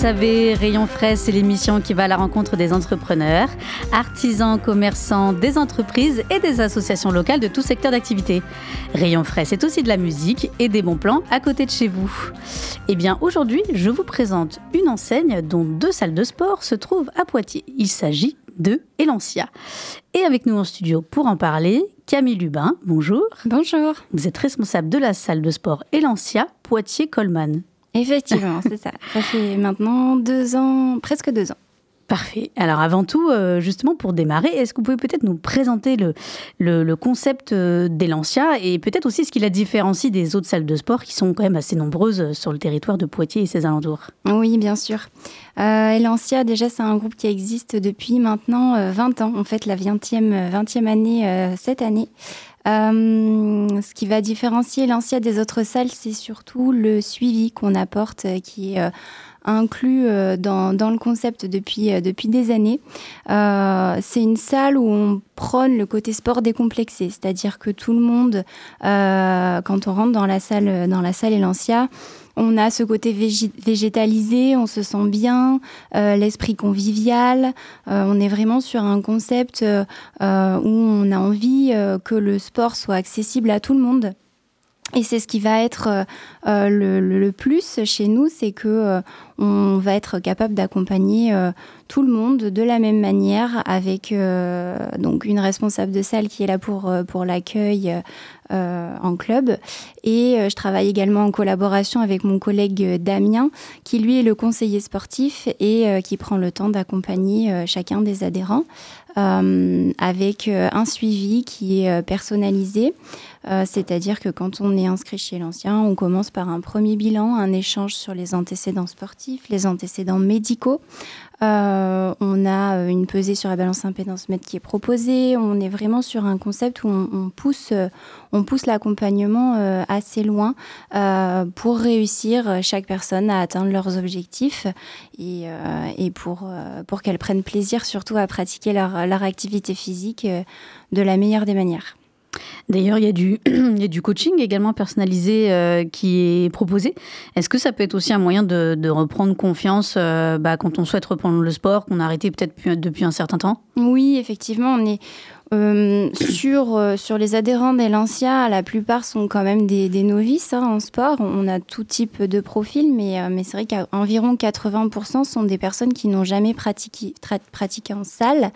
Savez, Rayon Frais, c'est l'émission qui va à la rencontre des entrepreneurs, artisans, commerçants, des entreprises et des associations locales de tout secteur d'activité. Rayon Frais, c'est aussi de la musique et des bons plans à côté de chez vous. Eh bien, aujourd'hui, je vous présente une enseigne dont deux salles de sport se trouvent à Poitiers. Il s'agit de Elancia. Et avec nous en studio pour en parler, Camille Lubin, bonjour. Bonjour. Vous êtes responsable de la salle de sport Elancia Poitiers-Colman. Effectivement, c'est ça. Ça fait maintenant deux ans, presque deux ans. Parfait. Alors avant tout, euh, justement pour démarrer, est-ce que vous pouvez peut-être nous présenter le, le, le concept euh, d'Elancia et peut-être aussi ce qui la différencie des autres salles de sport qui sont quand même assez nombreuses sur le territoire de Poitiers et ses alentours? Oui, bien sûr. Euh, Elancia, déjà, c'est un groupe qui existe depuis maintenant euh, 20 ans. En fait, la 20e, 20e année euh, cette année. Euh, ce qui va différencier Elancia des autres salles, c'est surtout le suivi qu'on apporte, euh, qui est euh, inclus dans, le concept depuis, des années. C'est une salle où on prône le côté sport décomplexé, c'est-à-dire que tout le monde, quand on rentre dans la salle, dans la salle Elancia, on a ce côté végé- végétalisé, on se sent bien, euh, l'esprit convivial. Euh, on est vraiment sur un concept euh, où on a envie que le sport soit accessible à tout le monde. Et c'est ce qui va être le, plus chez nous, c'est que on va être capable d'accompagner euh, tout le monde de la même manière, avec euh, donc une responsable de salle qui est là pour euh, pour l'accueil en club. Et je travaille également en collaboration avec mon collègue Damien, qui lui est le conseiller sportif et qui prend le temps d'accompagner chacun des adhérents euh, avec euh, un suivi qui est euh, personnalisé. Euh, C'est-à-dire que quand on est inscrit chez l'ancien, on commence par un premier bilan, un échange sur les antécédents sportifs, les antécédents médicaux. Euh, on a euh, une pesée sur la balance impédance mètre qui est proposée. On est vraiment sur un concept où on, on pousse, euh, on pousse l'accompagnement euh, assez loin pour réussir chaque personne à atteindre leurs objectifs et, et pour, pour qu'elles prennent plaisir surtout à pratiquer leur, leur activité physique de la meilleure des manières. D'ailleurs, il y, a du- coaching également personnalisé euh, qui est proposé. Est-ce que ça peut être aussi un moyen de, reprendre confiance euh, bah, quand on souhaite reprendre le sport, qu'on a arrêté peut-être depuis, un certain temps? Oui, effectivement, on est euh, sur, les adhérents d'Elancia, la plupart sont quand même des, des novices hein, en sport. On a tout type de profil, mais, c'est vrai qu'environ 80% sont des personnes qui n'ont jamais pratiqué en salle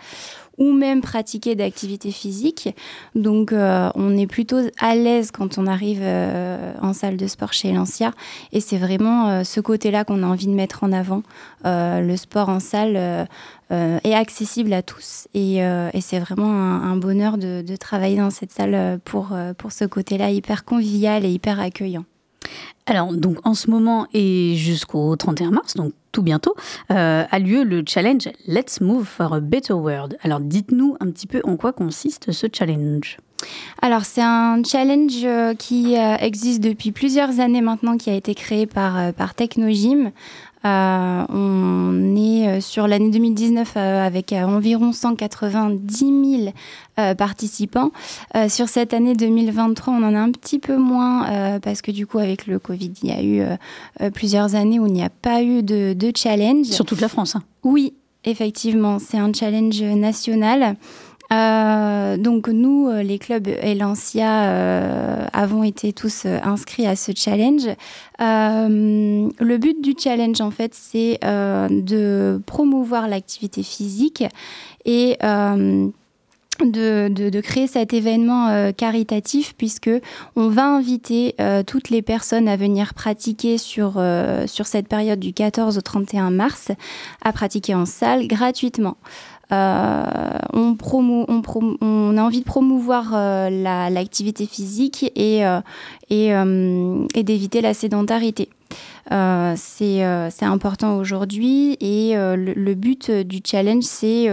ou même pratiqué d'activité physique. Donc, euh, on est plutôt à l'aise quand on arrive euh, en salle de sport chez Elancia. Et c'est vraiment euh, ce côté-là qu'on a envie de mettre en avant. Euh, le sport en salle euh, euh, est accessible à tous. Et, et c'est vraiment un, un bonheur de, de travailler dans cette salle pour, pour ce côté-là hyper convivial et hyper accueillant. Alors, donc en ce moment et jusqu'au 31 mars, donc tout bientôt, euh, a lieu le challenge Let's Move for a Better World. Alors, dites-nous un petit peu en quoi consiste ce challenge. Alors, c'est un challenge euh, qui euh, existe depuis plusieurs années maintenant, qui a été créé par, par Technogym. Euh, on est euh, sur l'année 2019 euh, avec euh, environ 190 000 euh, participants. Euh, sur cette année 2023, on en a un petit peu moins euh, parce que du coup, avec le Covid, il y a eu plusieurs années où il n'y a pas eu de, de challenge. Sur toute la France. hein. Oui, effectivement, c'est un challenge national. Euh, donc nous, euh, les clubs Elancia, euh, avons été tous euh, inscrits à ce challenge. Euh, le but du challenge, en fait, c'est de promouvoir l'activité physique et euh, de, créer cet événement caritatif puisque on va inviter toutes les personnes à venir pratiquer sur, euh, sur cette période du 14 au 31 mars à pratiquer en salle gratuitement. On, promo, on, on, a envie de promouvoir l'activité physique et, et, et d'éviter la sédentarité. Euh, euh, c'est important aujourd'hui et euh, le, but du challenge, c'est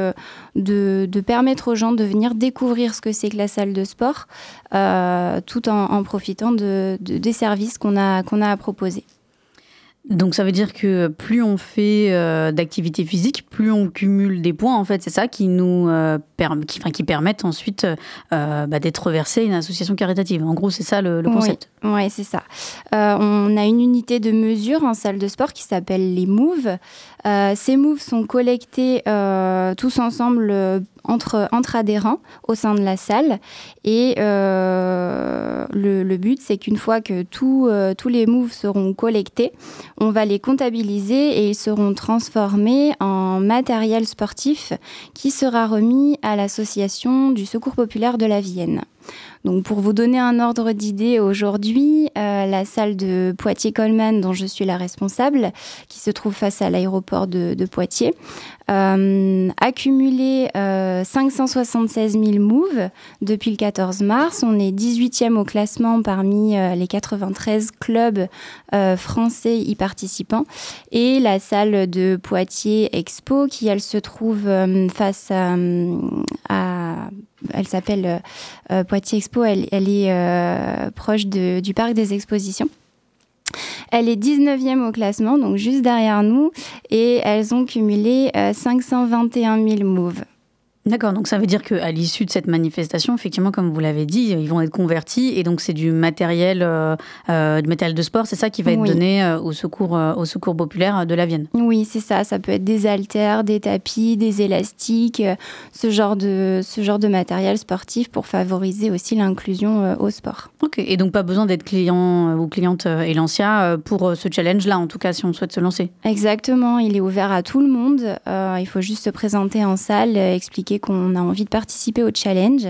de, de, permettre aux gens de venir découvrir ce que c'est que la salle de sport tout en, en profitant de, de, des services qu'on a, qu'on a à proposer. Donc ça veut dire que plus on fait euh, d'activité physique, plus on cumule des points. En fait, c'est ça qui nous euh, qui, qui, permettent ensuite euh, bah, d'être versé à une association caritative. En gros, c'est ça le, concept. Oui, c'est ça. on a une unité de mesure en salle de sport qui s'appelle les Moves. Ces Moves sont collectés tous ensemble entre, entre adhérents au sein de la salle. Et euh, le, but, c'est qu'une fois que euh, tous les moves seront collectés, on va les comptabiliser et ils seront transformés en matériel sportif qui sera remis à l'association du Secours populaire de la Vienne. Donc pour vous donner un ordre d'idée, aujourd'hui, euh, la salle de Poitiers-Colman, dont je suis la responsable, qui se trouve face à l'aéroport de, Poitiers, euh, a cumulé 576 000 moves depuis le 14 mars. On est 18e au classement parmi euh, les 93 clubs français y participants. Et la salle de Poitiers Expo, qui elle se trouve face à, à elle s'appelle euh, euh, Poitiers Expo, elle, est euh, proche du parc des expositions. Elle est 19e au classement, donc juste derrière nous, et elles ont cumulé 521 000 moves. D'accord, donc ça veut dire qu'à l'issue de cette manifestation, effectivement, comme vous l'avez dit, ils vont être convertis et donc c'est du matériel, euh, euh matériel de sport, c'est ça qui va être donné euh, au secours, au secours populaire de la Vienne. Oui, c'est ça. Ça peut être des haltères, des tapis, des élastiques, ce genre de ce genre de matériel sportif pour favoriser aussi l'inclusion au sport. Ok, et donc pas besoin d'être client ou cliente Elancia pour ce challenge-là, en tout cas si on souhaite se lancer. Exactement, il est ouvert à tout le monde. il faut juste se présenter en salle, expliquer qu'on a envie de participer au challenge.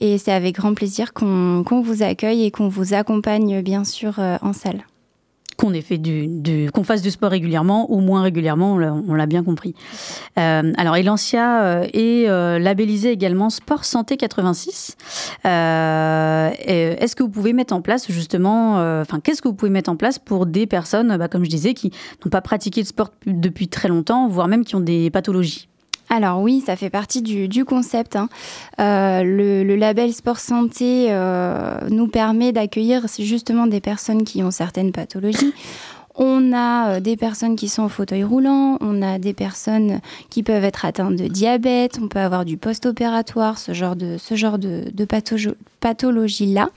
Et c'est avec grand plaisir qu'on vous accueille et qu'on vous accompagne, bien sûr, euh, en salle qu'on du, qu'on fasse du sport régulièrement ou moins régulièrement, on l'a bien compris. Euh, alors Elancia euh, est labellisé également Sport Santé 86. Est-ce que vous pouvez mettre en place justement, enfin qu'est-ce que vous pouvez mettre en place pour des personnes, bah, comme je disais, qui n'ont pas pratiqué de sport depuis très longtemps, voire même qui ont des pathologies? Alors oui, ça fait partie du, concept. Hein. Euh, le, label Sport Santé euh, nous permet d'accueillir justement des personnes qui ont certaines pathologies. On a euh, des personnes qui sont en fauteuil roulant, on a des personnes qui peuvent être atteintes de diabète, on peut avoir du post-opératoire, ce genre de, pathologie-là.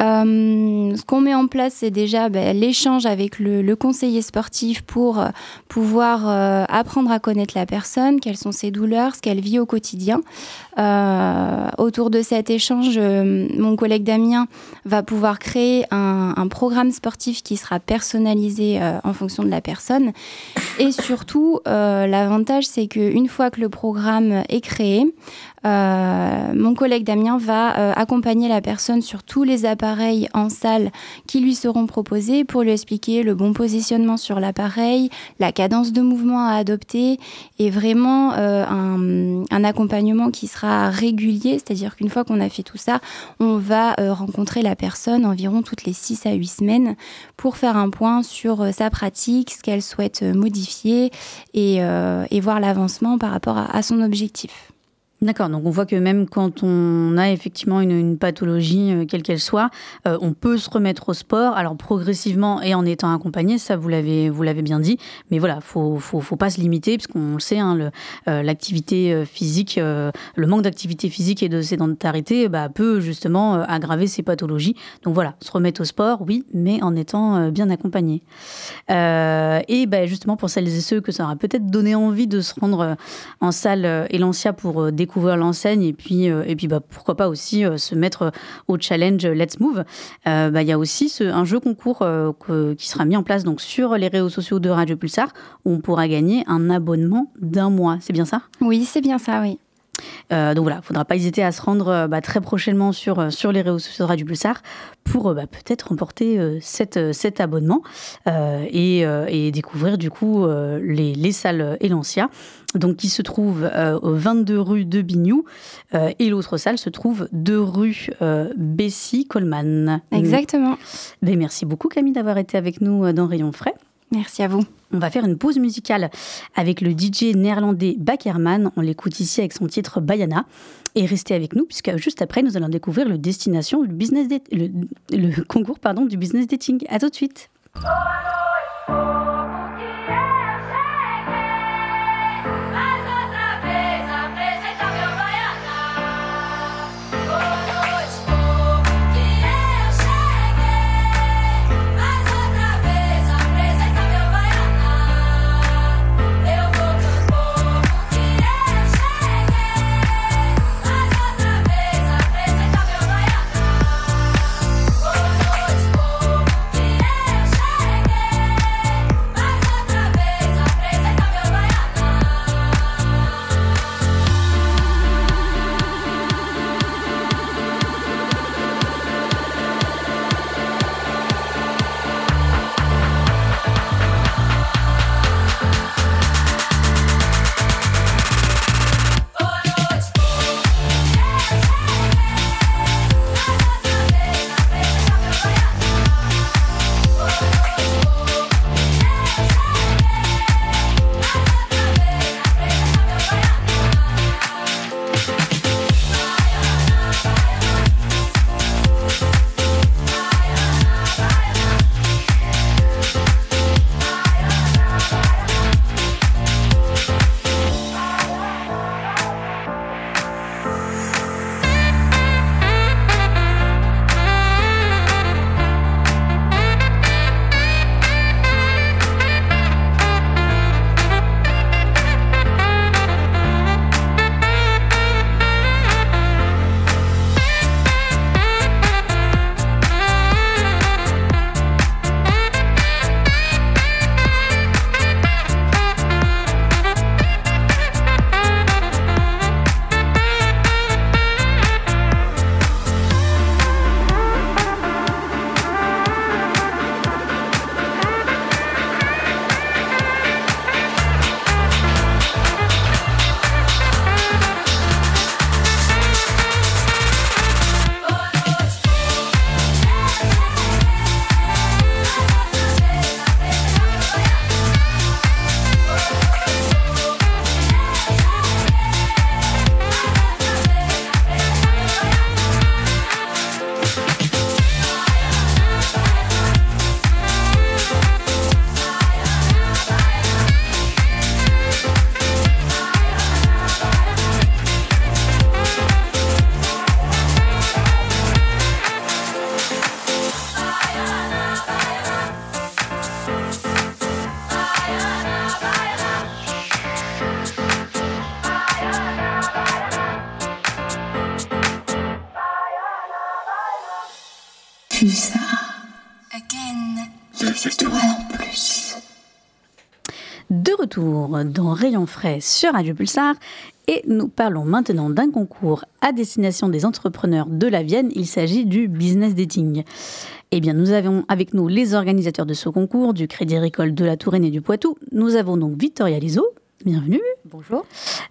Euh, ce qu'on met en place, c'est déjà ben, l'échange avec le, conseiller sportif pour euh, pouvoir apprendre à connaître la personne, quelles sont ses douleurs, ce qu'elle vit au quotidien. autour de cet échange, mon collègue Damien va pouvoir créer un programme sportif qui sera personnalisé euh, en fonction de la personne. Et surtout, euh, l'avantage, c'est qu'une fois que le programme est créé, mon collègue Damien va euh, accompagner la personne sur tous les appareils en salle qui lui seront proposés pour lui expliquer le bon positionnement sur l'appareil, la cadence de mouvement à adopter et vraiment euh, un, un, accompagnement qui sera régulier, c'est-à-dire qu'une fois qu'on a fait tout ça, on va rencontrer la personne environ toutes les 6 à 8 semaines pour faire un point sur sa pratique, ce qu'elle souhaite modifier et, et voir l'avancement par rapport à son objectif. D'accord, donc on voit que même quand on a effectivement une, pathologie, euh, quelle qu'elle soit, euh, on peut se remettre au sport, alors progressivement et en étant accompagné, ça vous l'avez bien dit, mais voilà, faut faut, faut pas se limiter puisqu'on le sait, hein, euh, l'activité physique, le manque d'activité physique et de sédentarité, bah, peut justement aggraver ces pathologies. Donc voilà, se remettre au sport, oui, mais en étant bien accompagné. et bah, justement pour celles et ceux que ça aura peut-être donné envie de se rendre en salle Elancia pour découvrir découvrir l'enseigne et puis, euh, et puis bah, pourquoi pas aussi euh, se mettre au challenge Let's Move. Euh, bah, il y a aussi ce, un jeu concours qui sera mis en place donc, sur les réseaux sociaux de Radio Pulsar où on pourra gagner un abonnement d'un mois. C'est bien ça? Oui, c'est bien ça, oui. Euh, donc voilà, il ne faudra pas hésiter à se rendre euh, bah, très prochainement sur, euh, sur les réseaux sociaux de Radio Pulsar pour bah, peut-être remporter cet, cet abonnement et, et, découvrir du coup les, les salles Elancia, donc qui se trouve au 22 rue de Bignou et l'autre salle se trouve 2 rue Bessy-Colman. Exactement. Ben, merci beaucoup Camille d'avoir été avec nous dans Rayon Frais. Merci à vous. On va faire une pause musicale avec le DJ néerlandais Bakerman. On l'écoute ici avec son titre Bayana. Et restez avec nous, puisque juste après, nous allons découvrir le destination, le, business le, le concours pardon, du business dating. À tout de suite. Dans Rayon Frais sur Radio Pulsar et nous parlons maintenant d'un concours à destination des entrepreneurs de la Vienne. Il s'agit du business dating. Eh bien, nous avons avec nous les organisateurs de ce concours du Crédit Agricole de la Touraine et du Poitou. Nous avons donc Victoria Lizo, bienvenue. Bonjour.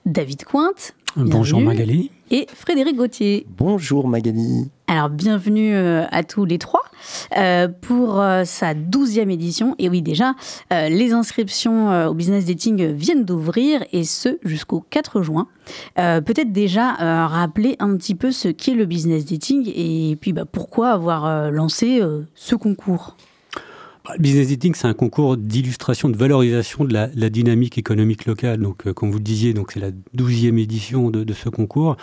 David Cointe. Bonjour Magali. Et Frédéric Gauthier. Bonjour Magali. Alors, bienvenue euh, à tous les trois. Euh, pour euh, sa douzième édition. Et oui, déjà, les inscriptions au business dating viennent d'ouvrir et ce jusqu'au 4 juin. Peut-être déjà rappeler un petit peu ce qu'est le business dating et puis bah, pourquoi avoir lancé ce concours? Business Dating, c'est un concours d'illustration, de valorisation de la, dynamique économique locale. Donc, comme vous le disiez, c'est la douzième édition de, de, ce concours.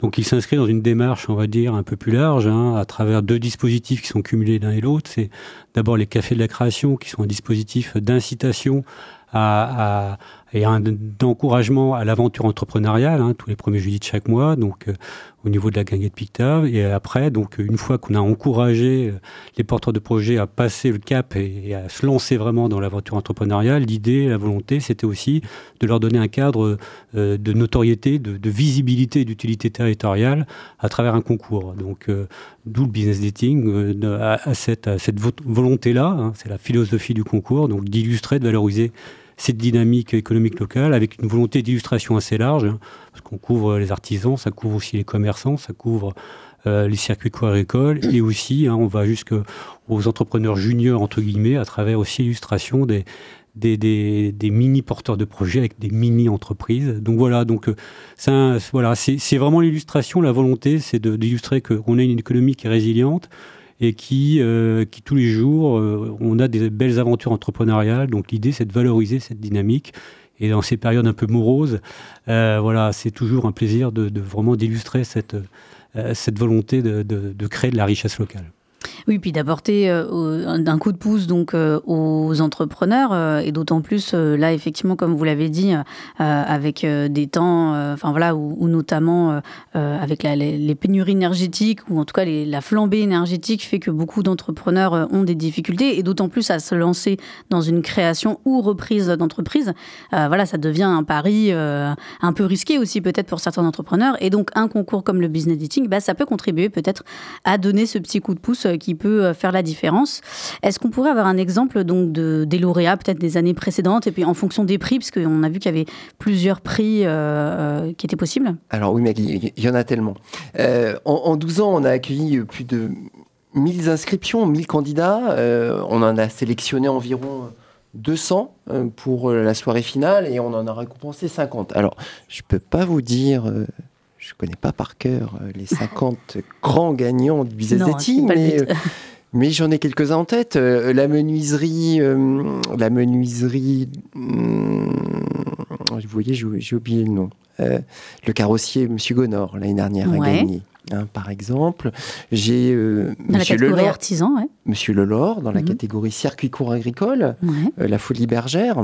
Donc il s'inscrit dans une démarche, on va dire, un peu plus large, hein, à travers deux dispositifs qui sont cumulés l'un et l'autre. C'est d'abord les cafés de la création, qui sont un dispositif d'incitation et un encouragement à l'aventure entrepreneuriale, hein, tous les premiers jeudis de chaque mois, donc euh, au niveau de la guinguette Pictave. Et après, donc une fois qu'on a encouragé euh, les porteurs de projets à passer le cap et, à se lancer vraiment dans l'aventure entrepreneuriale, l'idée, la volonté, c'était aussi de leur donner un cadre euh, de notoriété, de, visibilité et d'utilité territoriale à travers un concours. Donc d'où le business dating à, cette, cette volonté-là, hein, c'est la philosophie du concours, donc d'illustrer, de valoriser cette dynamique économique locale avec une volonté d'illustration assez large, hein, parce qu'on couvre les artisans, ça couvre aussi les commerçants, ça couvre euh, les circuits agricoles et aussi hein, on va jusqu'aux entrepreneurs juniors entre guillemets à travers aussi l'illustration des, des, mini porteurs de projets avec des mini entreprises. Donc voilà, donc euh, voilà, c'est vraiment l'illustration, la volonté, c'est d'illustrer qu'on a une économie qui est résiliente, et qui, euh, qui tous les jours, euh, on a des belles aventures entrepreneuriales. Donc l'idée, c'est de valoriser cette dynamique. Et dans ces périodes un peu moroses, euh, voilà, c'est toujours un plaisir de, de vraiment d'illustrer cette, cette volonté de, de créer de la richesse locale. Oui, puis d'apporter euh, d'un coup de pouce donc euh, aux entrepreneurs euh, et d'autant plus là effectivement comme vous l'avez dit avec des temps, enfin voilà où, notamment avec les, pénuries énergétiques ou en tout cas la flambée énergétique fait que beaucoup d'entrepreneurs ont des difficultés et d'autant plus à se lancer dans une création ou reprise d'entreprise. voilà, ça devient un pari un peu risqué aussi peut-être pour certains entrepreneurs et donc un concours comme le business dating, bah, ça peut contribuer peut-être à donner ce petit coup de pouce qui peut euh, faire la différence. Est-ce qu'on pourrait avoir un exemple donc de, des lauréats, peut-être des années précédentes, et puis en fonction des prix, parce qu'on a vu qu'il y avait plusieurs prix euh, euh, qui étaient possibles? Alors oui, mais il y en a tellement. en, 12 ans, on a accueilli plus de 1000 inscriptions, 1000 candidats. on en a sélectionné environ 200 pour la soirée finale et on en a récompensé 50. Alors, je ne peux pas vous dire je connais pas par cœur euh, les 50 grands gagnants du business dating, mais, euh, mais j'en ai quelques-uns en tête. Euh, la menuiserie, la menuiserie, hmm, vous voyez, j'ai oublié le nom. le carrossier Monsieur Gonor l'année dernière a gagné. Hein, par exemple, j'ai dans Monsieur la catégorie artisan, ouais. Monsieur Lelor dans la mhm. catégorie circuit court agricole, la Folie Bergère.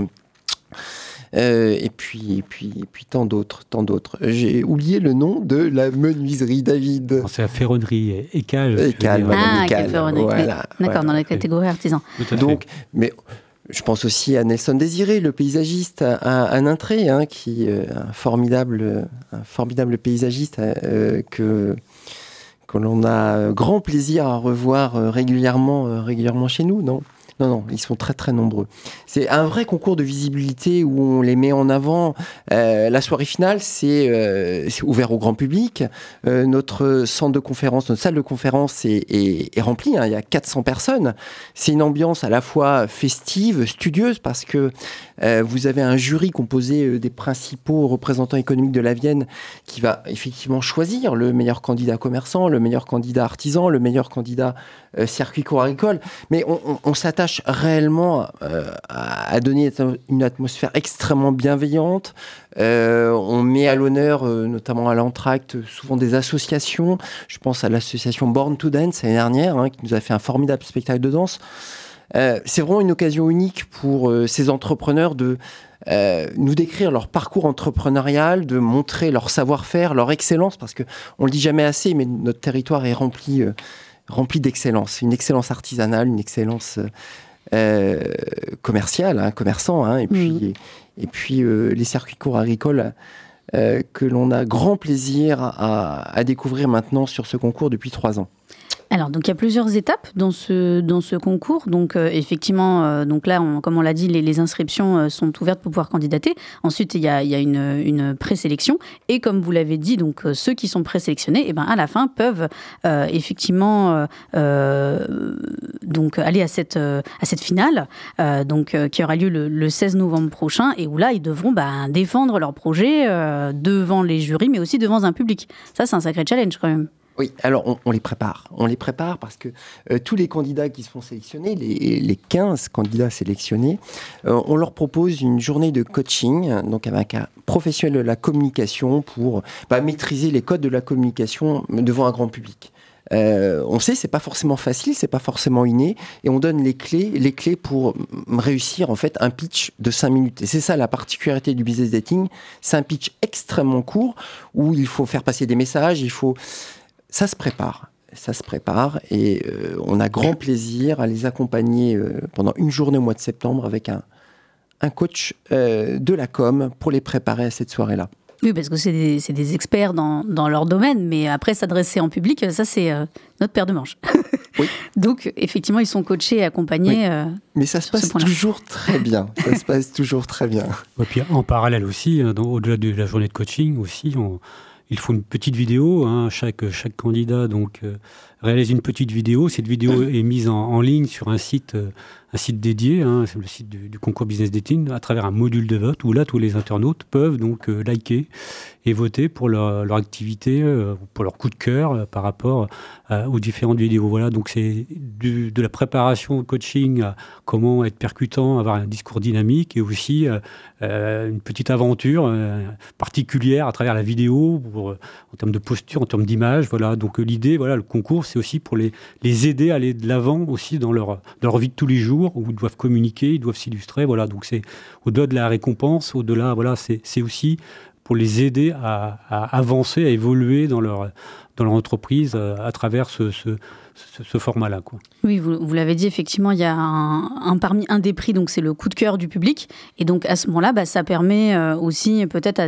Euh, et puis, et puis, et puis tant d'autres, tant d'autres. J'ai oublié le nom de la menuiserie David. C'est la ferronnerie Écal. Écal, ah, voilà, D'accord, dans la catégorie artisan. Donc, mais je pense aussi à Nelson Désiré, le paysagiste à, à Nintré, hein, qui est un formidable, un formidable paysagiste euh, que que l'on a grand plaisir à revoir euh, régulièrement, régulièrement chez nous, non? Non, non, ils sont très très nombreux. C'est un vrai concours de visibilité où on les met en avant. Euh, la soirée finale, c'est euh, ouvert au grand public. Euh, notre centre de conférence, notre salle de conférence est, remplie. Hein. il y a 400 personnes. C'est une ambiance à la fois festive, studieuse, parce que vous avez un jury composé des principaux représentants économiques de la Vienne qui va effectivement choisir le meilleur candidat commerçant, le meilleur candidat artisan, le meilleur candidat circuit court agricole. Mais on s'attache réellement euh, à donner une atmosphère extrêmement bienveillante. Euh, on met à l'honneur, euh, notamment à l'entracte, souvent des associations. Je pense à l'association Born to Dance l'année dernière, hein, qui nous a fait un formidable spectacle de danse. c'est vraiment une occasion unique pour ces entrepreneurs de nous décrire leur parcours entrepreneurial, de montrer leur savoir-faire, leur excellence, parce que on le dit jamais assez, mais notre territoire est rempli rempli d'excellence, une excellence artisanale, une excellence euh, commerciale, hein, commerçant, hein, et puis, et, puis euh, les circuits courts agricoles euh, que l'on a grand plaisir à, découvrir maintenant sur ce concours depuis trois ans. Alors, donc il y a plusieurs étapes dans ce, dans ce concours. Donc, euh, effectivement, euh, donc là, comme on l'a dit, les, inscriptions euh, sont ouvertes pour pouvoir candidater. Ensuite, il y a, y a une, une présélection. Et comme vous l'avez dit, donc ceux qui sont présélectionnés, eh ben, à la fin, peuvent effectivement donc, aller à cette, à cette finale donc, qui aura lieu le, 16 novembre prochain et où là, ils devront bah, défendre leur projet devant les jurys, mais aussi devant un public. Ça, c'est un sacré challenge quand même. Oui, alors on, les prépare. On les prépare parce que euh, tous les candidats qui se font sélectionner, les, les 15 candidats sélectionnés, euh, on leur propose une journée de coaching, donc avec un professionnel de la communication pour bah, maîtriser les codes de la communication devant un grand public. Euh, on sait c'est pas forcément facile, c'est pas forcément inné, et on donne les clés, les clés pour réussir en fait un pitch de 5 minutes. Et c'est ça la particularité du business dating, c'est un pitch extrêmement court où il faut faire passer des messages, il faut, ça se prépare ça se prépare et euh, on a grand plaisir à les accompagner euh, pendant une journée au mois de septembre avec un, un coach euh, de la com pour les préparer à cette soirée-là. Oui, parce que c'est des, des, experts dans, dans, leur domaine, mais après s'adresser en public, ça c'est notre paire de manches. Oui. Donc effectivement, ils sont coachés et accompagnés. mais ça se passe toujours très bien. ça se passe toujours très bien. Et puis en parallèle aussi, au-delà de la journée de coaching aussi, on, il faut une petite vidéo. Hein, chaque, chaque candidat donc euh, réalise une petite vidéo. Cette vidéo est mise en, ligne sur un site, euh, un site dédié, hein, c'est le site du, concours Business Dating, à travers un module de vote où là tous les internautes peuvent donc euh, liker et voter pour leur, leur activité, pour leur coup de cœur par rapport aux différentes vidéos. Voilà, donc c'est de la préparation au coaching à comment être percutant, avoir un discours dynamique et aussi une petite aventure particulière à travers la vidéo pour, en termes de posture, en termes d'image. Voilà, donc l'idée, voilà, le concours c'est aussi pour les, les aider à aller de l'avant aussi dans leur, leur vie de tous les jours, où ils doivent communiquer, ils doivent s'illustrer. Voilà, donc c'est au-delà de la récompense, au-delà, voilà, c'est aussi pour les aider à, avancer, à évoluer dans leur, dans leur entreprise euh, à travers ce, ce, format-là. Oui, vous, vous l'avez dit, effectivement, il y a un, parmi un des prix, donc c'est le coup de cœur du public. Et donc à ce moment-là, bah, ça permet euh, aussi peut-être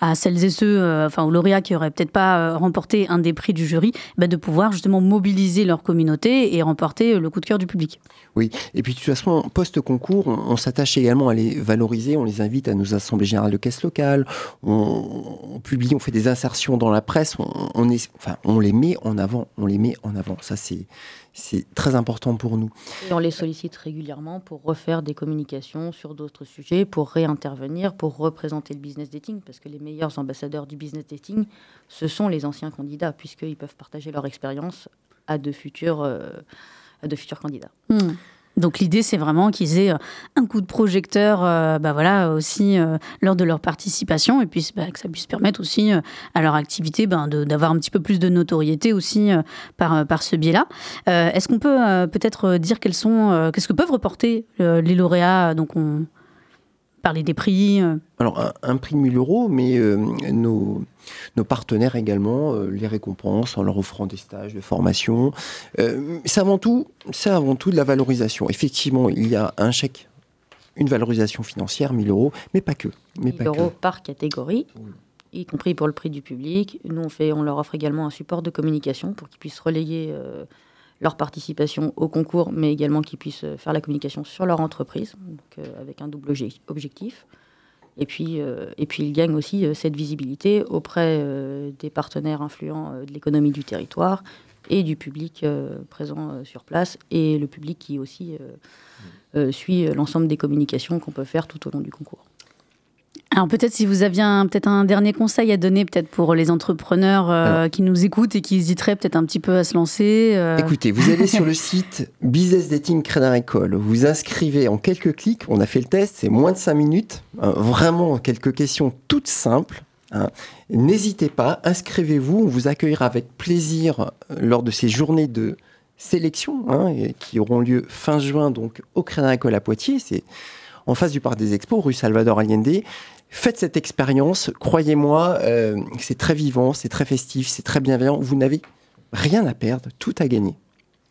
à, celles et ceux, euh, enfin aux lauréats qui n'auraient peut-être pas euh, remporté un des prix du jury, bah, de pouvoir justement mobiliser leur communauté et remporter le coup de cœur du public. Oui, et puis de toute façon, post-concours, on, s'attache également à les valoriser, on les invite à nos assemblées générales de caisse locale, on, publie, on fait des insertions dans la presse, on, est, enfin, on les met en avant, on les met en avant. Ça, c'est c'est très important pour nous. Et on les sollicite régulièrement pour refaire des communications sur d'autres sujets, pour réintervenir, pour représenter le business dating, parce que les meilleurs ambassadeurs du business dating, ce sont les anciens candidats, puisqu'ils peuvent partager leur expérience à de futurs, euh, à de futurs candidats. Hmm. Donc l'idée, c'est vraiment qu'ils aient euh, un coup de projecteur, euh, bah voilà, aussi euh, lors de leur participation, et puis bah, que ça puisse permettre aussi à leur activité ben, d'avoir un petit peu plus de notoriété aussi par, par ce biais-là. Est-ce qu'on peut peut-être dire quels sont, qu'est-ce que peuvent reporter les lauréats Donc on parler des prix Alors un, prix de 1000 euros, mais nos nos partenaires également euh, les récompensent en leur offrant des stages de formation. Euh, c'est avant tout, c'est avant tout de la valorisation. Effectivement, il y a un chèque, une valorisation financière, 1000 euros, mais pas que. Mais 1000 euros par catégorie. y compris pour le prix du public. Nous, on, fait, on leur offre également un support de communication pour qu'ils puissent relayer euh, leur participation au concours, mais également qu'ils puissent faire la communication sur leur entreprise, donc, avec un double objectif. Et puis, euh, et puis il gagne aussi euh, cette visibilité auprès euh, des partenaires influents de l'économie du territoire et du public présent sur place et le public qui aussi suit l'ensemble des communications qu'on peut faire tout au long du concours. Alors peut-être si vous aviez peut-être un dernier conseil à donner peut-être pour les entrepreneurs euh, qui nous écoutent et qui hésiteraient peut-être un petit peu à se lancer. Euh. Écoutez, vous allez sur le site Business Dating Crédit Agricole, vous inscrivez en quelques clics, on a fait le test, c'est moins de 5 minutes, hein, vraiment quelques questions toutes simples. Hein. N'hésitez pas, inscrivez-vous, on vous accueillera avec plaisir euh, lors de ces journées de sélection hein, qui auront lieu fin juin donc au Crédit Agricole à Poitiers. C'est en face du Parc des Expos, rue Salvador Allende. Faites cette expérience, croyez-moi, euh, c'est très vivant, c'est très festif, c'est très bienveillant. Vous n'avez rien à perdre, tout à gagner.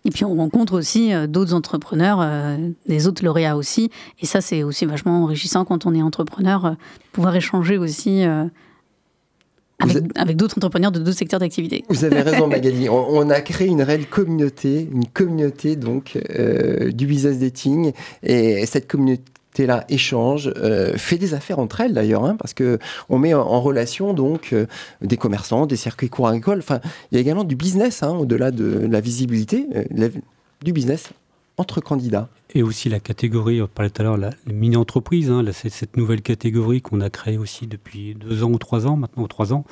Et puis on rencontre aussi euh, d'autres entrepreneurs, euh, des autres lauréats aussi. Et ça, c'est aussi vachement enrichissant quand on est entrepreneur, pouvoir échanger aussi avec, d'autres entrepreneurs de d'autres secteurs d'activité. Vous avez raison, Magali. On, a créé une réelle communauté, une communauté donc du business dating. Et cette communauté là échange, euh, fait des affaires entre elles d'ailleurs, hein, parce que on met en, relation donc euh, des commerçants, des circuits courts agricoles. Enfin, il y a également du business hein, au-delà de la visibilité, euh, du business entre candidats. Et aussi la catégorie, on parlait tout à l'heure, la mini-entreprise, hein, cette nouvelle catégorie qu'on a créée aussi depuis deux ans ou trois ans, maintenant trois ans.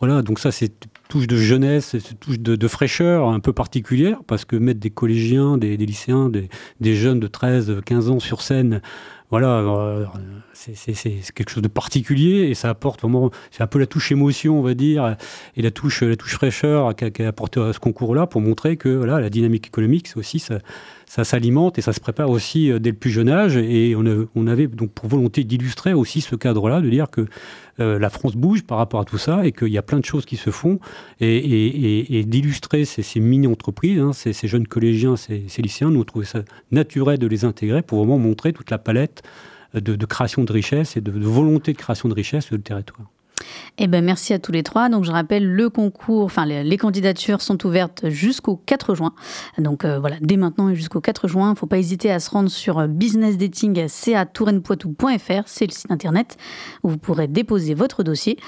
Voilà, donc ça c'est touche de jeunesse, c'est touche de, fraîcheur un peu particulière, parce que mettre des collégiens, des, lycéens, des, des, jeunes de 13, 15 ans sur scène voilà, euh, c'est quelque chose de particulier et ça apporte vraiment, c'est un peu la touche émotion, on va dire, et la touche, la touche fraîcheur qu'a qu apporté à ce concours-là pour montrer que voilà, la dynamique économique, c'est aussi ça, ça s'alimente et ça se prépare aussi euh, dès le plus jeune âge. Et on, on avait donc pour volonté d'illustrer aussi ce cadre-là, de dire que euh, la France bouge par rapport à tout ça et qu'il y a plein de choses qui se font et, d'illustrer ces, mini-entreprises, hein, ces, jeunes collégiens, ces, lycéens, nous trouvons ça naturel de les intégrer pour vraiment montrer toute la palette de, de création de richesse et de, de, volonté de création de richesse sur le territoire. Eh ben, merci à tous les trois. Donc, je rappelle, le concours, enfin, les, candidatures sont ouvertes jusqu'au 4 juin. Donc, euh, voilà, dès maintenant et jusqu'au 4 juin. Il faut pas hésiter à se rendre sur business dating touraine-poitou.fr. C'est le site internet où vous pourrez déposer votre dossier.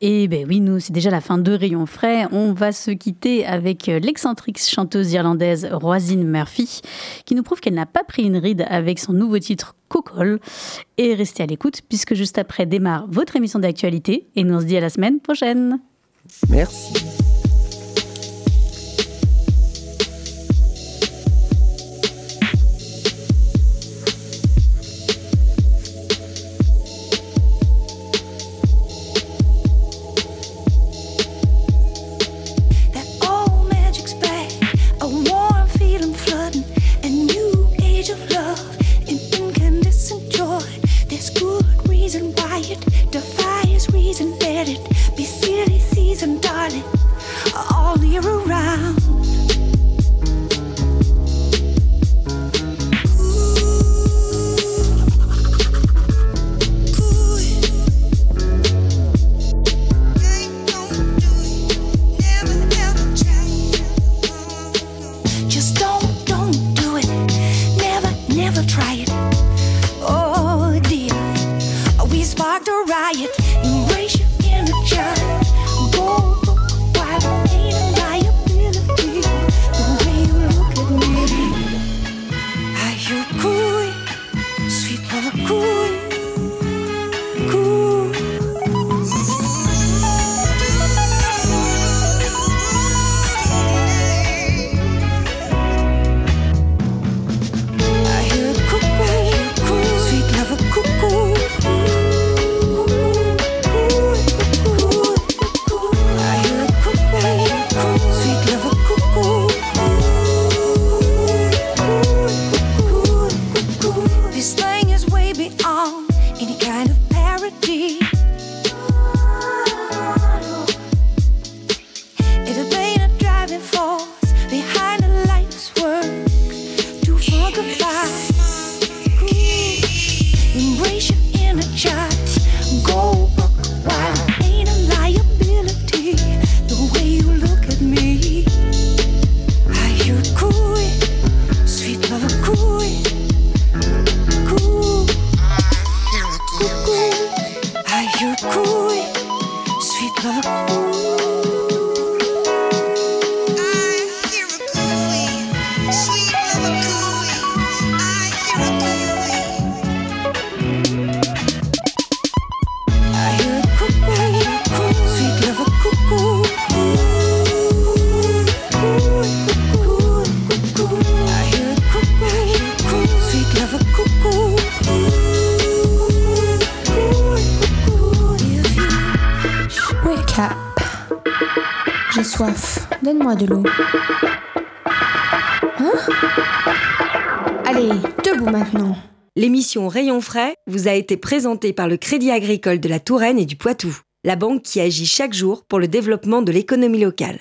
Et ben oui, nous, c'est déjà la fin de Rayon Frais. On va se quitter avec l'excentrique chanteuse irlandaise Roisin Murphy, qui nous prouve qu'elle n'a pas pris une ride avec son nouveau titre Cocol. Et restez à l'écoute, puisque juste après démarre votre émission d'actualité. Et nous, on se dit à la semaine prochaine. Merci. Donne-moi de l'eau. Hein Allez, debout maintenant. L'émission Rayon frais vous a été présentée par le Crédit agricole de la Touraine et du Poitou, la banque qui agit chaque jour pour le développement de l'économie locale.